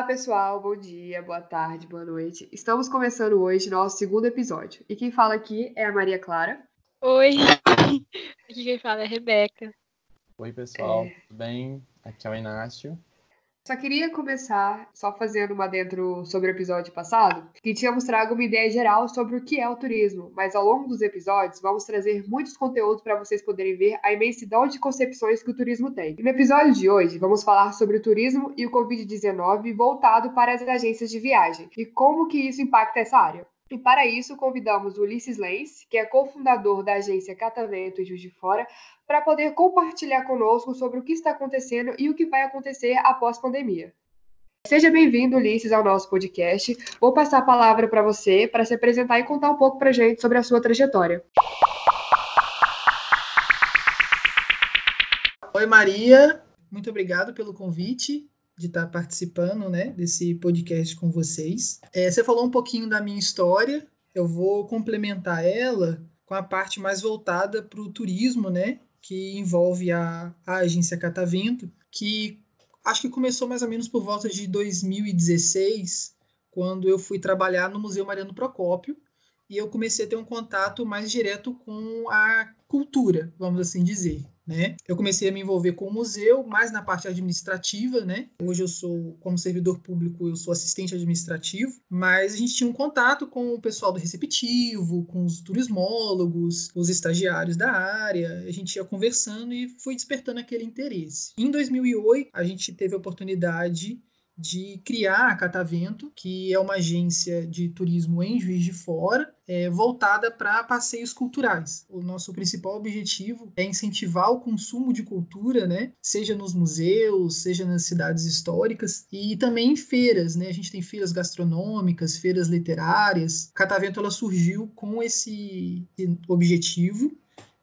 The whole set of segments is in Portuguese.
Olá, pessoal. Bom dia, boa tarde, boa noite. Estamos começando hoje nosso segundo episódio. E quem fala aqui é a Maria Clara. Oi. Aqui quem fala é a Rebeca. Oi, pessoal. É... Tudo bem? Aqui é o Inácio. Só queria começar só fazendo uma dentro sobre o episódio passado, que tínhamos trago uma ideia geral sobre o que é o turismo, mas ao longo dos episódios vamos trazer muitos conteúdos para vocês poderem ver a imensidão de concepções que o turismo tem. E no episódio de hoje vamos falar sobre o turismo e o Covid-19 voltado para as agências de viagem e como que isso impacta essa área. E para isso, convidamos o Ulisses Lenz, que é cofundador da agência Catavento e Juiz de Fora, para poder compartilhar conosco sobre o que está acontecendo e o que vai acontecer após pandemia. Seja bem-vindo, Ulisses, ao nosso podcast. Vou passar a palavra para você para se apresentar e contar um pouco para a gente sobre a sua trajetória. Oi, Maria. Muito obrigado pelo convite de estar participando né, desse podcast com vocês. É, você falou um pouquinho da minha história, eu vou complementar ela com a parte mais voltada para o turismo, né, que envolve a, a agência Catavento, que acho que começou mais ou menos por volta de 2016, quando eu fui trabalhar no Museu Mariano Procópio, e eu comecei a ter um contato mais direto com a cultura, vamos assim dizer né? Eu comecei a me envolver com o museu, mais na parte administrativa, né? Hoje eu sou, como servidor público, eu sou assistente administrativo, mas a gente tinha um contato com o pessoal do receptivo, com os turismólogos, os estagiários da área, a gente ia conversando e foi despertando aquele interesse. Em 2008, a gente teve a oportunidade de criar a Catavento, que é uma agência de turismo em Juiz de Fora, é, voltada para passeios culturais. O nosso principal objetivo é incentivar o consumo de cultura, né? seja nos museus, seja nas cidades históricas e também em feiras. Né? A gente tem feiras gastronômicas, feiras literárias. Catavento ela surgiu com esse objetivo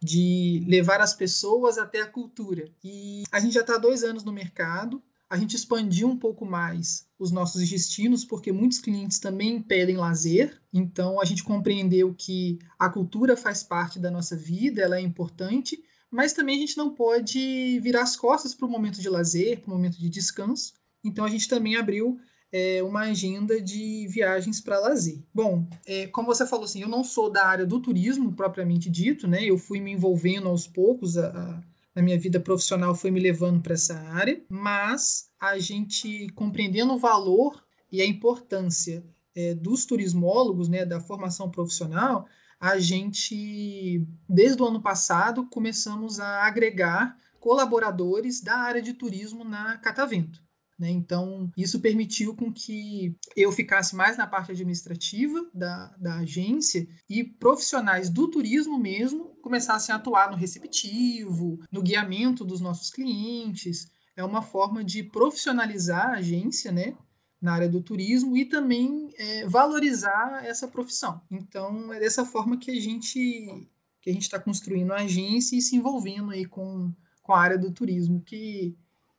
de levar as pessoas até a cultura. E a gente já está há dois anos no mercado, a gente expandiu um pouco mais os nossos destinos, porque muitos clientes também pedem lazer. Então, a gente compreendeu que a cultura faz parte da nossa vida, ela é importante, mas também a gente não pode virar as costas para o momento de lazer, para o momento de descanso. Então, a gente também abriu é, uma agenda de viagens para lazer. Bom, é, como você falou assim, eu não sou da área do turismo propriamente dito, né? Eu fui me envolvendo aos poucos a, a na minha vida profissional foi me levando para essa área, mas a gente compreendendo o valor e a importância é, dos turismólogos, né, da formação profissional, a gente, desde o ano passado, começamos a agregar colaboradores da área de turismo na Catavento. Né? Então, isso permitiu com que eu ficasse mais na parte administrativa da, da agência e profissionais do turismo mesmo começassem a atuar no receptivo, no guiamento dos nossos clientes. É uma forma de profissionalizar a agência, né? na área do turismo e também é, valorizar essa profissão. Então é dessa forma que a gente que a gente está construindo a agência e se envolvendo aí com, com a área do turismo, que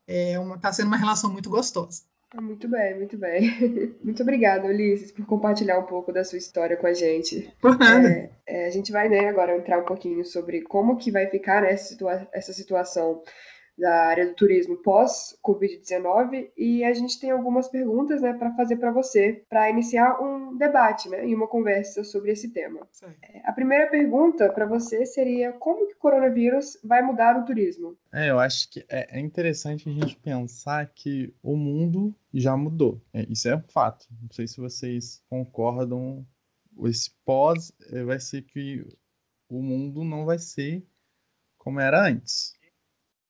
é uma tá sendo uma relação muito gostosa. Ah, muito bem, muito bem. Muito obrigada, Ulisses, por compartilhar um pouco da sua história com a gente. Por nada. É, é, a gente vai, né, agora entrar um pouquinho sobre como que vai ficar né, essa, situa essa situação da área do turismo pós-Covid-19 e a gente tem algumas perguntas né, para fazer para você, para iniciar um debate né, e uma conversa sobre esse tema. Sim. É, a primeira pergunta para você seria como que o coronavírus vai mudar o turismo? É, eu acho que é, é interessante a gente pensar que o mundo já mudou. É, isso é um fato. Não sei se vocês concordam. Esse pós é, vai ser que o mundo não vai ser como era antes.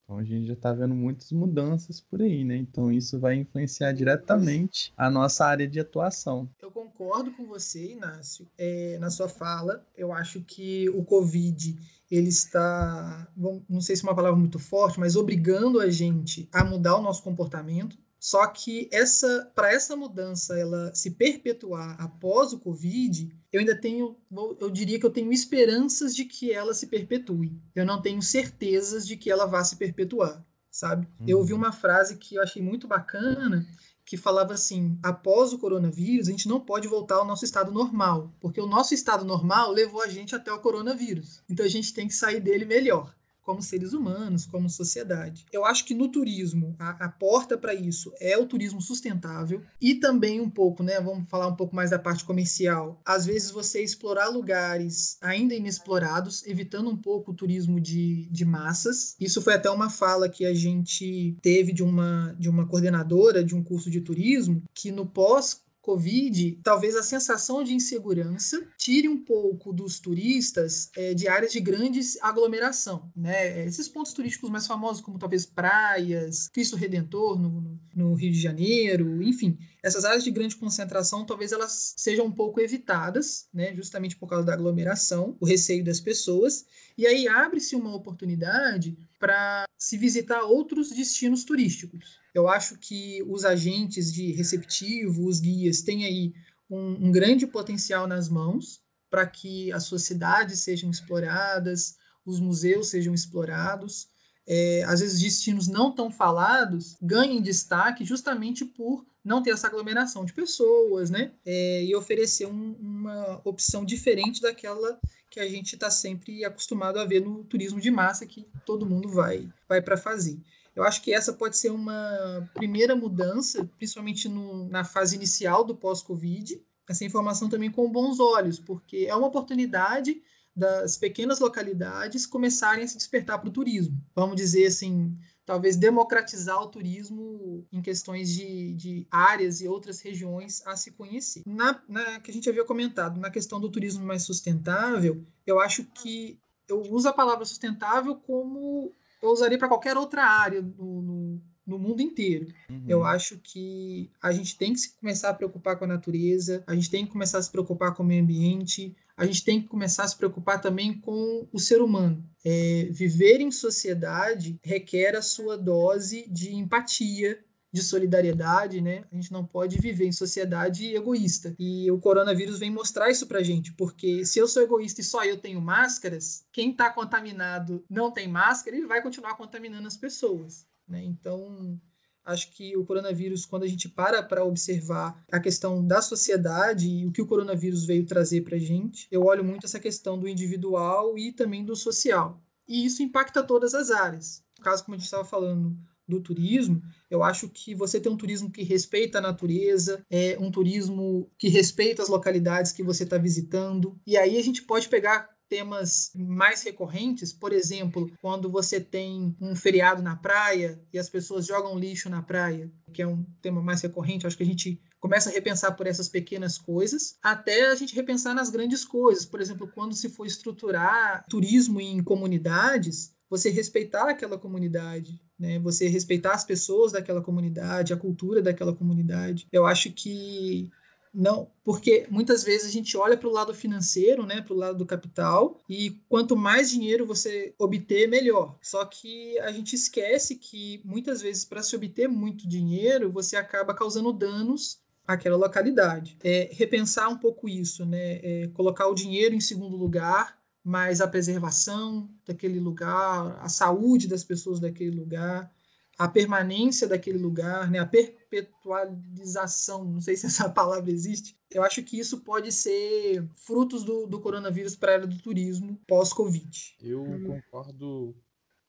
Então a gente já está vendo muitas mudanças por aí, né? Então isso vai influenciar diretamente a nossa área de atuação. Eu concordo com você, Inácio, é, na sua fala. Eu acho que o Covid ele está, não sei se é uma palavra muito forte, mas obrigando a gente a mudar o nosso comportamento. Só que essa, para essa mudança ela se perpetuar após o Covid, eu ainda tenho, eu diria que eu tenho esperanças de que ela se perpetue. Eu não tenho certezas de que ela vá se perpetuar, sabe? Uhum. Eu ouvi uhum. uma frase que eu achei muito bacana, que falava assim: após o coronavírus, a gente não pode voltar ao nosso estado normal, porque o nosso estado normal levou a gente até o coronavírus. Então a gente tem que sair dele melhor. Como seres humanos, como sociedade. Eu acho que no turismo, a, a porta para isso é o turismo sustentável e também um pouco, né? Vamos falar um pouco mais da parte comercial. Às vezes você explorar lugares ainda inexplorados, evitando um pouco o turismo de, de massas. Isso foi até uma fala que a gente teve de uma, de uma coordenadora de um curso de turismo, que no pós Covid, talvez a sensação de insegurança tire um pouco dos turistas é, de áreas de grande aglomeração. Né? Esses pontos turísticos mais famosos, como talvez praias, Cristo Redentor no, no Rio de Janeiro, enfim, essas áreas de grande concentração talvez elas sejam um pouco evitadas, né? justamente por causa da aglomeração, o receio das pessoas, e aí abre-se uma oportunidade para se visitar outros destinos turísticos. Eu acho que os agentes de receptivo, os guias, têm aí um, um grande potencial nas mãos para que as suas cidades sejam exploradas, os museus sejam explorados. É, às vezes, destinos não tão falados ganhem destaque justamente por não ter essa aglomeração de pessoas, né? É, e oferecer um, uma opção diferente daquela que a gente está sempre acostumado a ver no turismo de massa que todo mundo vai, vai para fazer. Eu acho que essa pode ser uma primeira mudança, principalmente no, na fase inicial do pós-Covid. Essa informação também com bons olhos, porque é uma oportunidade das pequenas localidades começarem a se despertar para o turismo. Vamos dizer assim, talvez democratizar o turismo em questões de, de áreas e outras regiões a se conhecer. Na, na, que a gente havia comentado, na questão do turismo mais sustentável, eu acho que eu uso a palavra sustentável como eu usaria para qualquer outra área no, no, no mundo inteiro. Uhum. Eu acho que a gente tem que começar a preocupar com a natureza, a gente tem que começar a se preocupar com o meio ambiente, a gente tem que começar a se preocupar também com o ser humano. É, viver em sociedade requer a sua dose de empatia, de solidariedade, né? A gente não pode viver em sociedade egoísta. E o coronavírus vem mostrar isso pra gente, porque se eu sou egoísta e só eu tenho máscaras, quem está contaminado não tem máscara, ele vai continuar contaminando as pessoas, né? Então, acho que o coronavírus, quando a gente para para observar a questão da sociedade e o que o coronavírus veio trazer para a gente, eu olho muito essa questão do individual e também do social. E isso impacta todas as áreas. No caso, como a gente estava falando, do turismo, eu acho que você tem um turismo que respeita a natureza, é um turismo que respeita as localidades que você está visitando. E aí a gente pode pegar temas mais recorrentes, por exemplo, quando você tem um feriado na praia e as pessoas jogam lixo na praia, que é um tema mais recorrente, acho que a gente começa a repensar por essas pequenas coisas, até a gente repensar nas grandes coisas. Por exemplo, quando se for estruturar turismo em comunidades, você respeitar aquela comunidade, né? Você respeitar as pessoas daquela comunidade, a cultura daquela comunidade. Eu acho que não, porque muitas vezes a gente olha para o lado financeiro, né, para o lado do capital, e quanto mais dinheiro você obter, melhor. Só que a gente esquece que muitas vezes para se obter muito dinheiro, você acaba causando danos àquela localidade. É, repensar um pouco isso, né, é, colocar o dinheiro em segundo lugar mas a preservação daquele lugar, a saúde das pessoas daquele lugar, a permanência daquele lugar, né, a perpetualização, não sei se essa palavra existe, eu acho que isso pode ser frutos do, do coronavírus para a área do turismo pós-Covid. Eu hum. concordo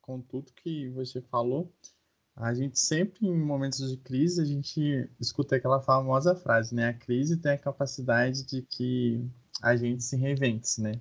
com tudo que você falou. A gente sempre, em momentos de crise, a gente escuta aquela famosa frase, né? A crise tem a capacidade de que a gente se reinvente, né?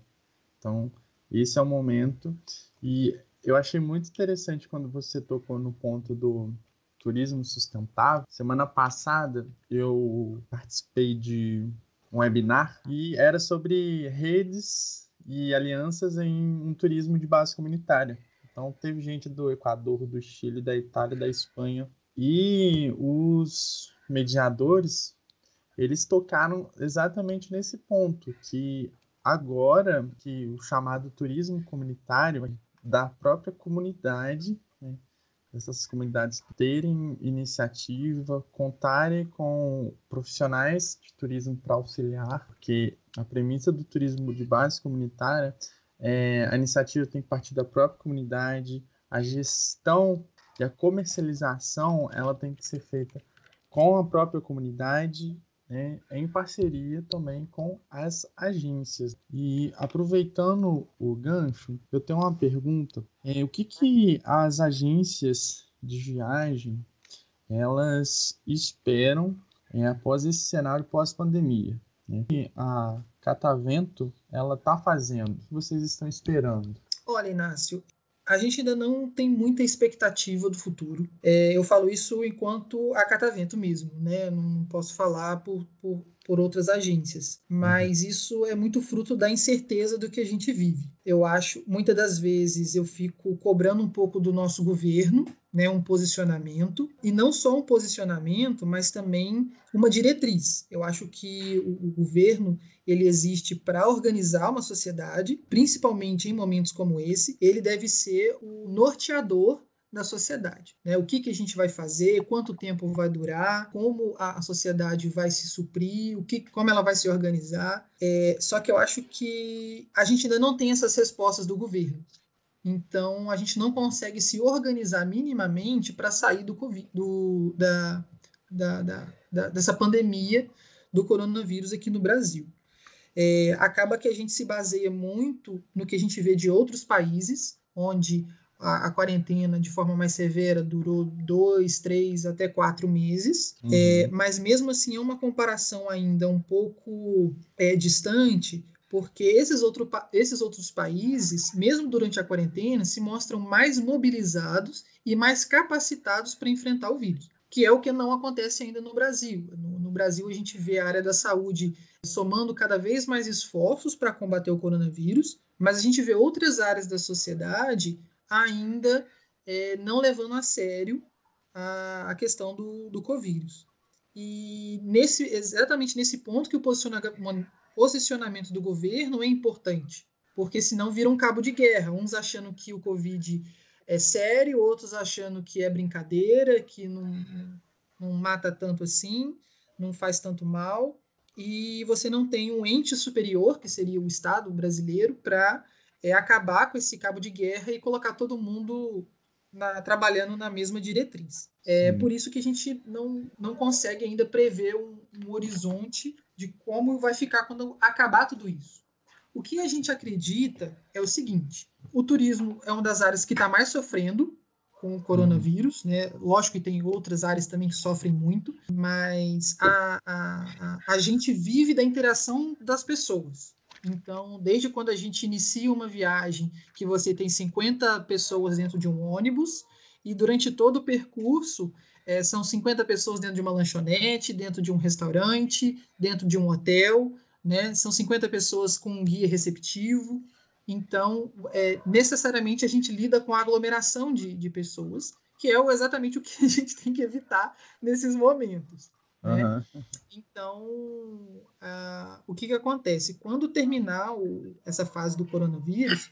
Então, esse é o momento. E eu achei muito interessante quando você tocou no ponto do turismo sustentável. Semana passada eu participei de um webinar e era sobre redes e alianças em um turismo de base comunitária. Então teve gente do Equador, do Chile, da Itália, da Espanha e os mediadores eles tocaram exatamente nesse ponto que agora que o chamado turismo comunitário da própria comunidade, né, essas comunidades terem iniciativa, contarem com profissionais de turismo para auxiliar, porque a premissa do turismo de base comunitária é a iniciativa tem que partir da própria comunidade, a gestão e a comercialização ela tem que ser feita com a própria comunidade né, em parceria também com as agências. E aproveitando o gancho, eu tenho uma pergunta: é, o que, que as agências de viagem elas esperam é, após esse cenário pós-pandemia? Né? E a Catavento ela está fazendo? O que vocês estão esperando? Olha, Inácio, a gente ainda não tem muita expectativa do futuro. É, eu falo isso enquanto a Catavento mesmo, né? Não posso falar por, por, por outras agências. Mas isso é muito fruto da incerteza do que a gente vive. Eu acho, muitas das vezes, eu fico cobrando um pouco do nosso governo, né, um posicionamento, e não só um posicionamento, mas também uma diretriz. Eu acho que o, o governo ele existe para organizar uma sociedade, principalmente em momentos como esse. Ele deve ser o norteador da sociedade. Né? O que, que a gente vai fazer, quanto tempo vai durar, como a, sociedade vai se suprir, o que, como ela vai se organizar. É, só que eu acho que a gente ainda não tem essas respostas do governo. Então a gente não consegue se organizar minimamente para sair do, COVID, do da, da, da, dessa pandemia do coronavírus aqui no Brasil é, acaba que a gente se baseia muito no que a gente vê de outros países, onde a, a quarentena de forma mais severa durou dois, três, até quatro meses, uhum. é, mas mesmo assim é uma comparação ainda um pouco é, distante, porque esses, outro, esses outros países, mesmo durante a quarentena, se mostram mais mobilizados e mais capacitados para enfrentar o vírus, que é o que não acontece ainda no Brasil. No, no Brasil, a gente vê a área da saúde somando cada vez mais esforços para combater o coronavírus, mas a gente vê outras áreas da sociedade ainda é, não levando a sério a, a questão do, do. E nesse, exatamente nesse ponto que o posicionamento do governo é importante, porque senão vira um cabo de guerra, uns achando que o Covid é sério, outros achando que é brincadeira, que não, não mata tanto assim, não faz tanto mal e você não tem um ente superior, que seria o Estado brasileiro, para é, acabar com esse cabo de guerra e colocar todo mundo na, trabalhando na mesma diretriz. É por isso que a gente não, não consegue ainda prever um, um horizonte de como vai ficar quando acabar tudo isso. O que a gente acredita é o seguinte: o turismo é uma das áreas que está mais sofrendo com o coronavírus, né? Lógico que tem outras áreas também que sofrem muito, mas a, a, a, a gente vive da interação das pessoas. Então, desde quando a gente inicia uma viagem, que você tem 50 pessoas dentro de um ônibus, e durante todo o percurso é, são 50 pessoas dentro de uma lanchonete, dentro de um restaurante, dentro de um hotel, né? São 50 pessoas com um guia receptivo. Então, é, necessariamente, a gente lida com a aglomeração de, de pessoas, que é exatamente o que a gente tem que evitar nesses momentos. Né? Uhum. Então, uh, o que, que acontece? Quando terminar o, essa fase do coronavírus,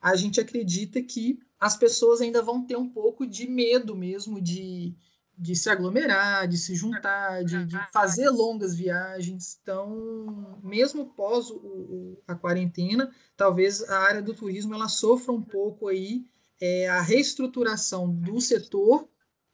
a gente acredita que as pessoas ainda vão ter um pouco de medo mesmo de, de se aglomerar, de se juntar, de, de fazer longas viagens. Então, mesmo pós o, o, a quarentena, talvez a área do turismo ela sofra um pouco aí é, a reestruturação do setor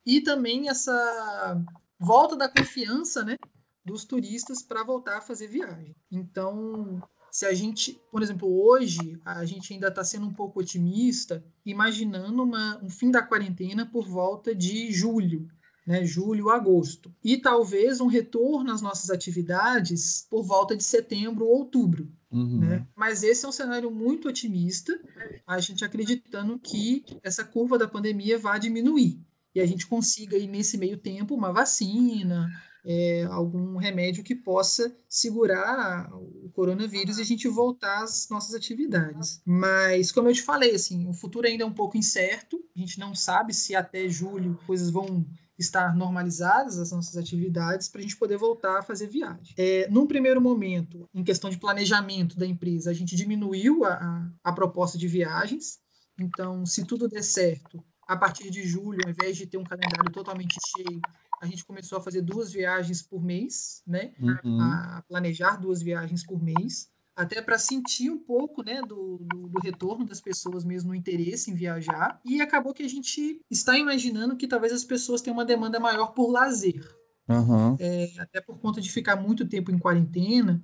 e também essa volta da confiança, né, dos turistas para voltar a fazer viagem. Então, se a gente, por exemplo, hoje a gente ainda está sendo um pouco otimista, imaginando uma, um fim da quarentena por volta de julho, né, julho, agosto. E talvez um retorno às nossas atividades por volta de setembro ou outubro. Uhum. Né? Mas esse é um cenário muito otimista, a gente acreditando que essa curva da pandemia vai diminuir e a gente consiga aí nesse meio tempo uma vacina, é, algum remédio que possa segurar o coronavírus e a gente voltar às nossas atividades. Mas, como eu te falei, assim, o futuro ainda é um pouco incerto, a gente não sabe se até julho coisas vão estar normalizadas as nossas atividades para a gente poder voltar a fazer viagem. É, num primeiro momento, em questão de planejamento da empresa, a gente diminuiu a, a, a proposta de viagens. Então, se tudo der certo, a partir de julho, ao invés de ter um calendário totalmente cheio, a gente começou a fazer duas viagens por mês, né? Uhum. A planejar duas viagens por mês até para sentir um pouco né, do, do, do, retorno das pessoas mesmo no interesse em viajar. E acabou que a gente está imaginando que talvez as pessoas tenham uma demanda maior por lazer. Uhum. É, até por conta de ficar muito tempo em quarentena,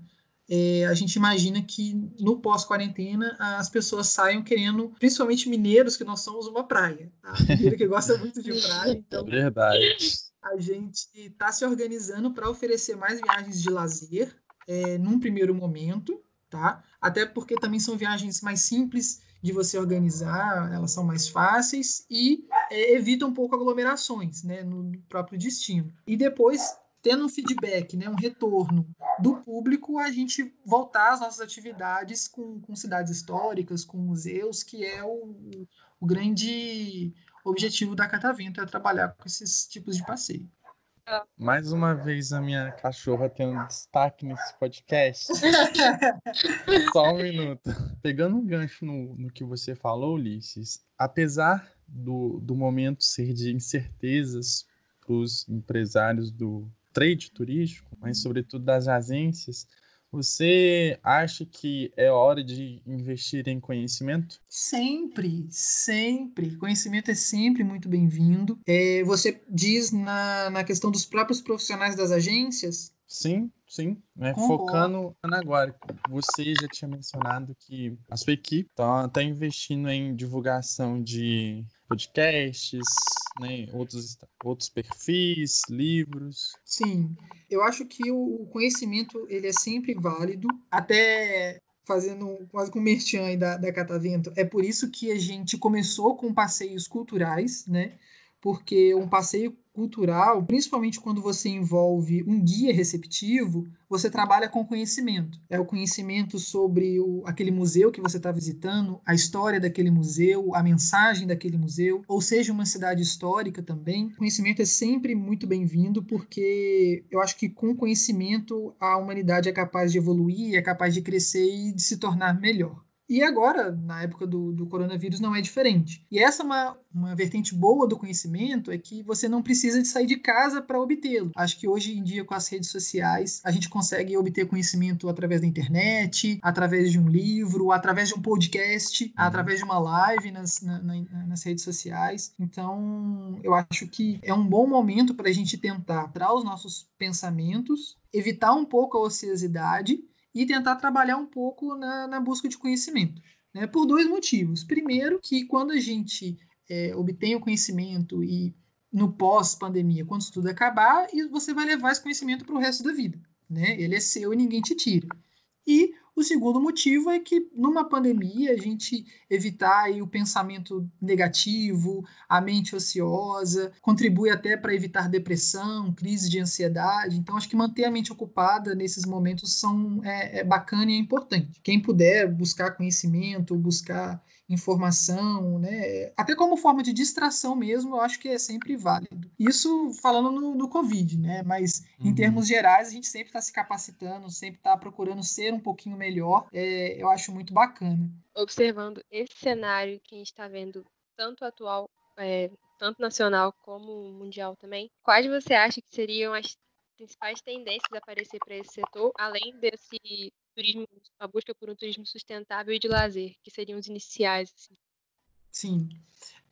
é, a gente imagina que no pós-quarentena as pessoas saiam querendo, principalmente mineiros, que nós somos uma praia. Tá? Mineiro que gosta muito de praia, então Verdade. a gente está se organizando para oferecer mais viagens de lazer é, num primeiro momento, tá? Até porque também são viagens mais simples de você organizar, elas são mais fáceis e é, evitam um pouco aglomerações, né, no próprio destino. E depois tendo um feedback, né, um retorno do público, a gente voltar às nossas atividades com, com cidades históricas, com museus, que é o, o grande objetivo da Catavento, é trabalhar com esses tipos de passeio. Mais uma vez a minha cachorra tendo destaque nesse podcast. Só um minuto. Pegando um gancho no, no que você falou, Ulisses, apesar do, do momento ser de incertezas para os empresários do trade turístico, mas sobretudo das agências, você acha que é hora de investir em conhecimento? Sempre, sempre. Conhecimento é sempre muito bem-vindo. É, você diz na, na questão dos próprios profissionais das agências? Sim, sim. Né? Focando agora, você já tinha mencionado que a sua equipe está tá investindo em divulgação de podcasts, né? outros, outros perfis, livros. Sim, eu acho que o conhecimento ele é sempre válido, até fazendo quase com o merchan da, da Catavento. É por isso que a gente começou com passeios culturais, né? Porque um passeio cultural, principalmente quando você envolve um guia receptivo, você trabalha com conhecimento. É o conhecimento sobre o, aquele museu que você está visitando, a história daquele museu, a mensagem daquele museu, ou seja, uma cidade histórica também. Conhecimento é sempre muito bem-vindo, porque eu acho que com conhecimento a humanidade é capaz de evoluir, é capaz de crescer e de se tornar melhor. E agora, na época do, do coronavírus, não é diferente. E essa é uma, uma vertente boa do conhecimento, é que você não precisa de sair de casa para obtê-lo. Acho que hoje em dia, com as redes sociais, a gente consegue obter conhecimento através da internet, através de um livro, através de um podcast, através de uma live nas, na- na- nas redes sociais. Então, eu acho que é um bom momento para a gente tentar dar os nossos pensamentos, evitar um pouco a ociosidade e tentar trabalhar um pouco na, na busca de conhecimento. Né? Por dois motivos. Primeiro, que quando a gente é, obtém o conhecimento e no pós-pandemia, quando isso tudo acabar, e você vai levar esse conhecimento para o resto da vida. Né? Ele é seu e ninguém te tira. E o segundo motivo é que numa pandemia a gente evitar aí o pensamento negativo, a mente ociosa, contribui até para evitar depressão, crise de ansiedade. Então acho que manter a mente ocupada nesses momentos são é, é bacana e é importante. Quem puder buscar conhecimento, buscar informação, né? Até como forma de distração mesmo, eu acho que é sempre válido. Isso falando no, no Covid, né? Mas em Uhum. termos gerais, a gente sempre está se capacitando, sempre está procurando ser um pouquinho melhor. É, eu acho muito bacana. Observando esse cenário que a gente está vendo, tanto atual, é, tanto nacional como mundial também, quais você acha que seriam as principais tendências a aparecer para esse setor, além desse turismo, a busca por um turismo sustentável e de lazer, que seriam os iniciais? assim? Sim.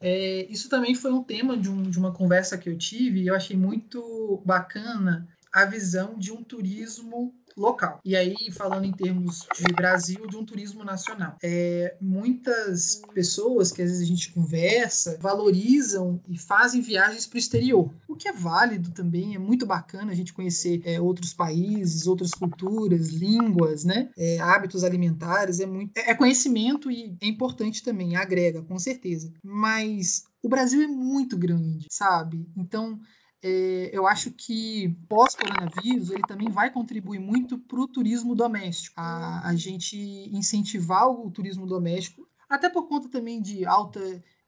É, isso também foi um tema de, um- de uma conversa que eu tive e eu achei muito bacana a visão de um turismo local. E aí, falando em termos de Brasil, de um turismo nacional. É, muitas pessoas que às vezes a gente conversa valorizam e fazem viagens para o exterior, o que é válido também, é muito bacana a gente conhecer é, outros países, outras culturas, línguas, né? É, hábitos alimentares, é muito. É conhecimento e é importante também, agrega, com certeza. Mas o Brasil é muito grande, sabe? Então, eu acho que pós-coronavírus ele também vai contribuir muito para o turismo doméstico, a, a gente incentivar o turismo doméstico, até por conta também de alta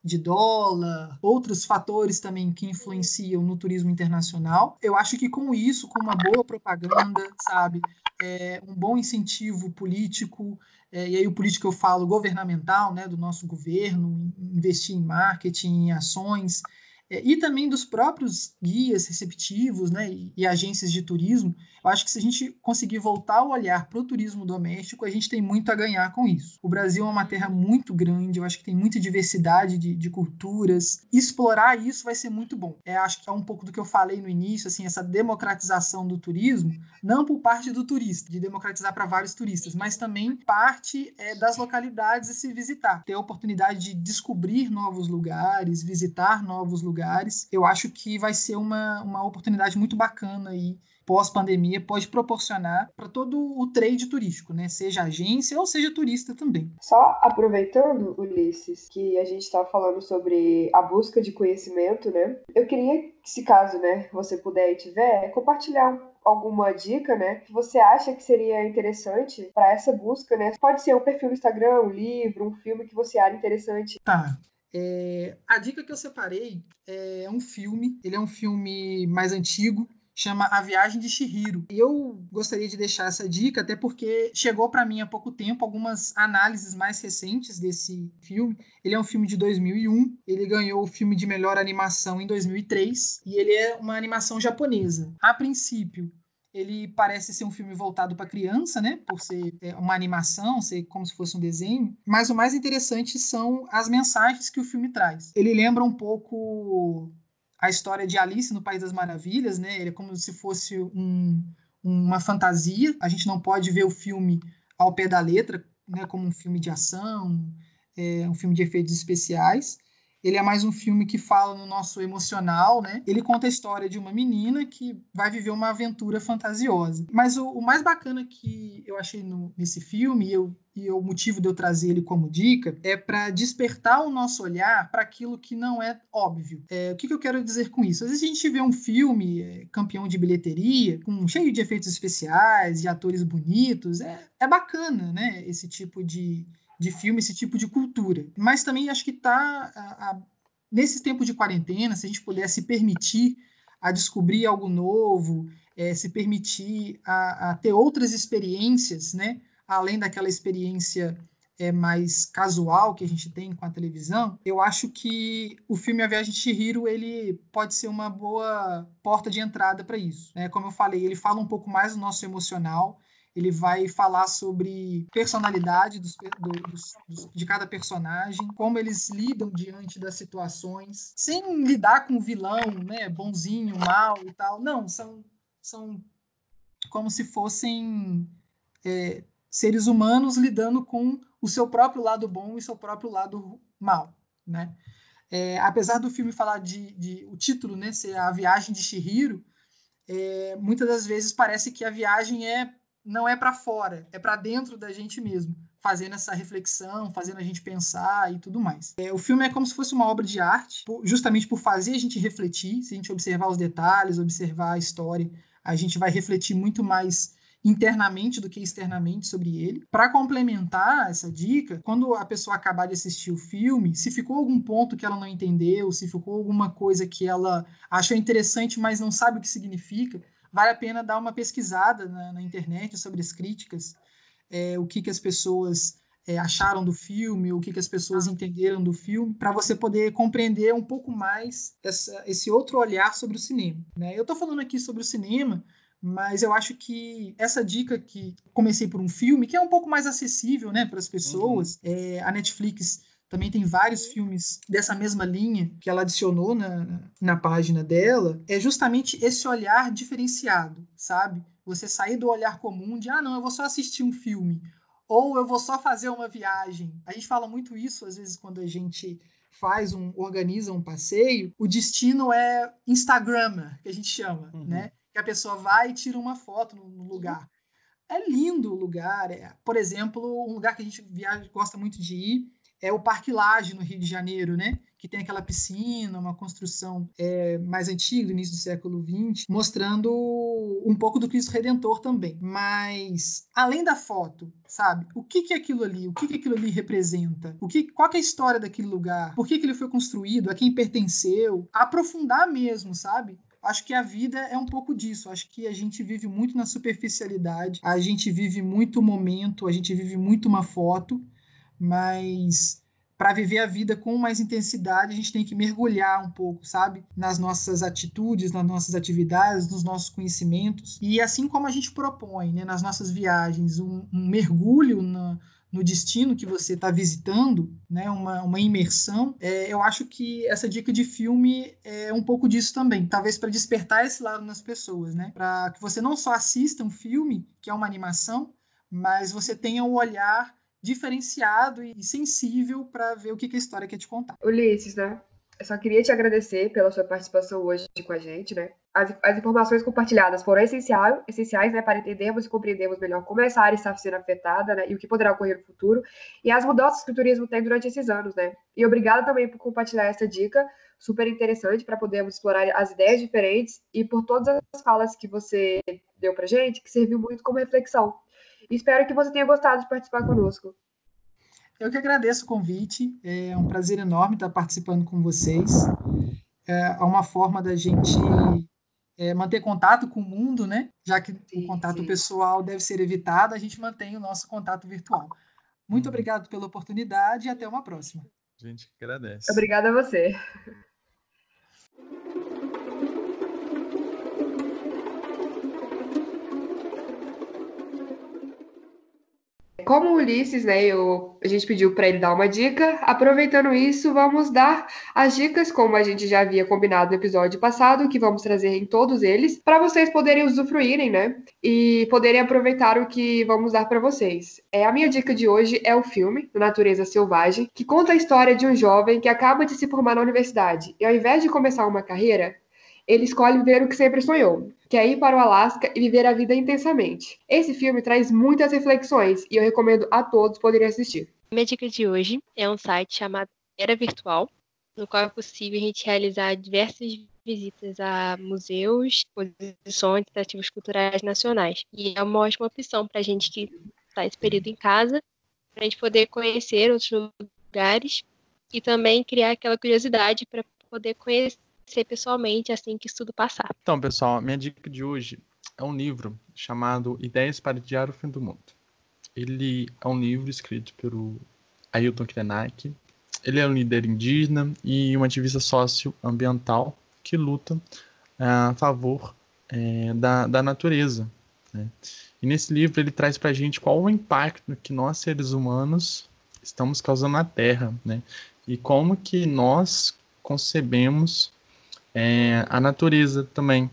de dólar, outros fatores também que influenciam no turismo internacional. Eu acho que com isso, com uma boa propaganda, sabe, é, um bom incentivo político, é, e aí o político eu falo governamental, né, do nosso governo, investir em marketing, em ações, é, e também dos próprios guias receptivos né, e, agências de turismo, eu acho que se a gente conseguir voltar o olhar para o turismo doméstico, a gente tem muito a ganhar com isso. O Brasil é uma terra muito grande, eu acho que tem muita diversidade de, de culturas. Explorar isso vai ser muito bom. É, acho que é um pouco do que eu falei no início, assim, essa democratização do turismo, não por parte do turista, de democratizar para vários turistas, mas também parte é, das localidades a se visitar, ter a oportunidade de descobrir novos lugares, visitar novos lugares. Eu acho que vai ser uma, uma oportunidade muito bacana aí pós-pandemia pode proporcionar para todo o trade turístico, né? Seja agência ou seja turista também. Só aproveitando, Ulisses, que a gente está falando sobre a busca de conhecimento, né? Eu queria, se caso, né, você puder e tiver, compartilhar alguma dica, né, que você acha que seria interessante para essa busca, né? Pode ser um perfil no Instagram, um livro, um filme que você acha interessante. Tá. É, a dica que eu separei é um filme, ele é um filme mais antigo, chama A Viagem de Shihiro. Eu gostaria de deixar essa dica até porque chegou para mim há pouco tempo algumas análises mais recentes desse filme. Ele é um filme de 2001, ele ganhou o filme de melhor animação em 2003 e ele é uma animação japonesa. A princípio, ele parece ser um filme voltado para criança, né? Por ser é, uma animação, ser como se fosse um desenho. Mas o mais interessante são as mensagens que o filme traz. Ele lembra um pouco a história de Alice no País das Maravilhas, né? Ele é como se fosse um, uma fantasia. A gente não pode ver o filme ao pé da letra, né? Como um filme de ação, é, um filme de efeitos especiais. Ele é mais um filme que fala no nosso emocional, né? Ele conta a história de uma menina que vai viver uma aventura fantasiosa. Mas o, o mais bacana que eu achei no, nesse filme, e, eu, e o motivo de eu trazer ele como dica, é para despertar o nosso olhar para aquilo que não é óbvio. É, o que, que, eu quero dizer com isso? Às vezes a gente vê um filme é, campeão de bilheteria, com, cheio de efeitos especiais, de atores bonitos, é, é bacana, né? Esse tipo de de filme, esse tipo de cultura. Mas também acho que está, nesse tempo de quarentena, se a gente puder se permitir a descobrir algo novo, é, se permitir a, a, ter outras experiências, né? além daquela experiência é, mais casual que a gente tem com a televisão, eu acho que o filme A Viagem de Chihiro ele pode ser uma boa porta de entrada para isso. Né? Como eu falei, ele fala um pouco mais do nosso emocional, ele vai falar sobre personalidade dos, do, dos, dos, de cada personagem, como eles lidam diante das situações, sem lidar com o vilão, né, bonzinho, mal e tal. Não, são, são como se fossem é, seres humanos lidando com o seu próprio lado bom e seu próprio lado mal, né? É, apesar do filme falar de, de, o título, né, ser a viagem de Shihiro, é, muitas das vezes parece que a viagem é não é para fora, é para dentro da gente mesmo, fazendo essa reflexão, fazendo a gente pensar e tudo mais. É, o filme é como se fosse uma obra de arte, justamente por fazer a gente refletir, se a gente observar os detalhes, observar a história, a gente vai refletir muito mais internamente do que externamente sobre ele. Para complementar essa dica, quando a pessoa acabar de assistir o filme, se ficou algum ponto que ela não entendeu, se ficou alguma coisa que ela achou interessante, mas não sabe o que significa, vale a pena dar uma pesquisada na, na internet sobre as críticas, é, o que, que as pessoas é, acharam do filme, o que, que as pessoas entenderam do filme, para você poder compreender um pouco mais essa, esse outro olhar sobre o cinema. Né? Eu estou falando aqui sobre o cinema, mas eu acho que essa dica que comecei por um filme, que é um pouco mais acessível né, para as pessoas, uhum. é, a Netflix também tem vários filmes dessa mesma linha que ela adicionou na, na página dela. É justamente esse olhar diferenciado, sabe? Você sair do olhar comum de, ah, não, eu vou só assistir um filme. Ou eu vou só fazer uma viagem. A gente fala muito isso, às vezes, quando a gente faz um, organiza um passeio. O destino é Instagrammer, que a gente chama, uhum. né? Que a pessoa vai e tira uma foto no, no lugar. É lindo o lugar. É, por exemplo, um lugar que a gente viaja, gosta muito de ir é o Parque Lage, no Rio de Janeiro, né? que tem aquela piscina, uma construção é, mais antiga, do início do século XX, mostrando um pouco do Cristo Redentor também. Mas, além da foto, sabe? O que, que é aquilo ali? O que, que aquilo ali representa? O que, qual que é a história daquele lugar? Por que, que ele foi construído? A quem pertenceu? Aprofundar mesmo, sabe? acho que a vida é um pouco disso. Acho que a gente vive muito na superficialidade, a gente vive muito momento, a gente vive muito uma foto mas para viver a vida com mais intensidade, a gente tem que mergulhar um pouco, sabe? Nas nossas atitudes, nas nossas atividades, nos nossos conhecimentos. E assim como a gente propõe, né, nas nossas viagens, um, um mergulho na, no destino que você está visitando, né, uma, uma imersão, é, eu acho que essa dica de filme é um pouco disso também. Talvez para despertar esse lado nas pessoas, né? Para que você não só assista um filme, que é uma animação, mas você tenha um olhar diferenciado e sensível para ver o que, que a história quer te contar. Ulisses, né? Eu só queria te agradecer pela sua participação hoje com a gente, né? As, as informações compartilhadas foram essencial, essenciais, né, para entendermos e compreendermos melhor como essa área está sendo afetada, né, e o que poderá ocorrer no futuro, e as mudanças que o turismo tem durante esses anos, né? E obrigada também por compartilhar essa dica super interessante para podermos explorar as ideias diferentes e por todas as falas que você deu para gente, que serviu muito como reflexão. Espero que você tenha gostado de participar conosco. Eu que agradeço o convite. É um prazer enorme estar participando com vocês. É uma forma da gente é, manter contato com o mundo, né? Já que sim, o contato sim. pessoal deve ser evitado, a gente mantém o nosso contato virtual. Muito uhum. obrigado pela oportunidade e até uma próxima. A gente que agradece. Obrigada a você. Como o Ulisses, né, eu, a gente pediu para ele dar uma dica, aproveitando isso, vamos dar as dicas, como a gente já havia combinado no episódio passado, que vamos trazer em todos eles, para vocês poderem usufruírem, né, e poderem aproveitar o que vamos dar para vocês. É, a minha dica de hoje é o filme Natureza Selvagem, que conta a história de um jovem que acaba de se formar na universidade e ao invés de começar uma carreira, ele escolhe ver o que sempre sonhou, que é ir para o Alasca e viver a vida intensamente. Esse filme traz muitas reflexões e eu recomendo a todos poderem assistir. Minha dica de hoje é um site chamado Era Virtual, no qual é possível a gente realizar diversas visitas a museus, exposições atrativos culturais nacionais. E é uma ótima opção para a gente que está esse período em casa, para a gente poder conhecer outros lugares e também criar aquela curiosidade para poder conhecer ser pessoalmente assim que isso tudo passar. Então, pessoal, minha dica de hoje é um livro chamado Ideias para Adiar o Fim do Mundo. Ele é um livro escrito pelo Ailton Krenak. Ele é um líder indígena e um ativista socioambiental que luta é, a favor é, da, da natureza. Né? E nesse livro ele traz para a gente qual o impacto que nós, seres humanos, estamos causando na Terra, né? E como que nós concebemos é, a natureza também.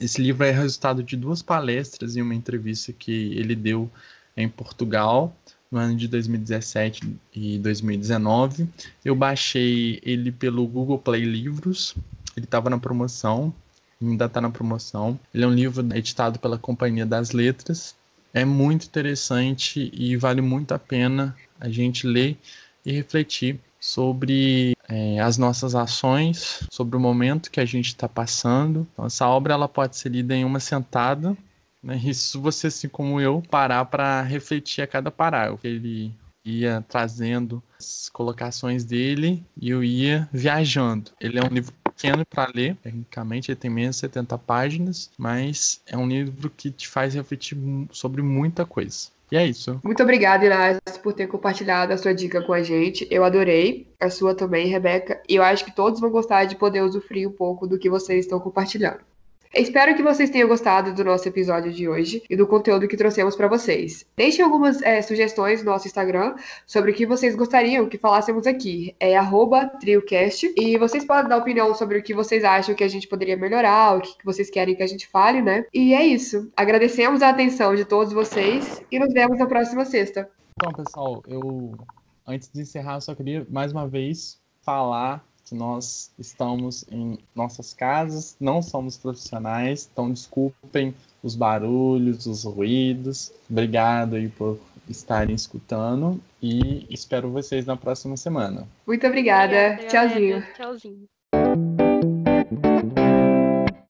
Esse livro é resultado de duas palestras e uma entrevista que ele deu em Portugal no ano de 2017 e 2019. Eu baixei ele pelo Google Play Livros. Ele estava na promoção, ainda está na promoção. Ele é um livro editado pela Companhia das Letras. É muito interessante e vale muito a pena a gente ler e refletir sobre é, as nossas ações, sobre o momento que a gente está passando. Então, essa obra ela pode ser lida em uma sentada. Né? Isso você, assim como eu, parar para refletir a cada parágrafo. Ele ia trazendo as colocações dele e eu ia viajando. Ele é um livro pequeno para ler, tecnicamente ele tem menos de 70 páginas, mas é um livro que te faz refletir sobre muita coisa. E é isso. Muito obrigada, Inácio, por ter compartilhado a sua dica com a gente. Eu adorei. A sua também, Rebeca. E eu acho que todos vão gostar de poder usufruir um pouco do que vocês estão compartilhando. Espero que vocês tenham gostado do nosso episódio de hoje e do conteúdo que trouxemos para vocês. Deixem algumas é, sugestões no nosso Instagram sobre o que vocês gostariam que falássemos aqui. É TrioCast. E vocês podem dar opinião sobre o que vocês acham que a gente poderia melhorar, o que vocês querem que a gente fale, né? E é isso. Agradecemos a atenção de todos vocês e nos vemos na próxima sexta. Então, pessoal, eu antes de encerrar, só queria mais uma vez falar que nós estamos em nossas casas, não somos profissionais, então desculpem os barulhos, os ruídos. Obrigado aí por estarem escutando e espero vocês na próxima semana. Muito obrigada. obrigada Tchauzinho. Tchauzinho.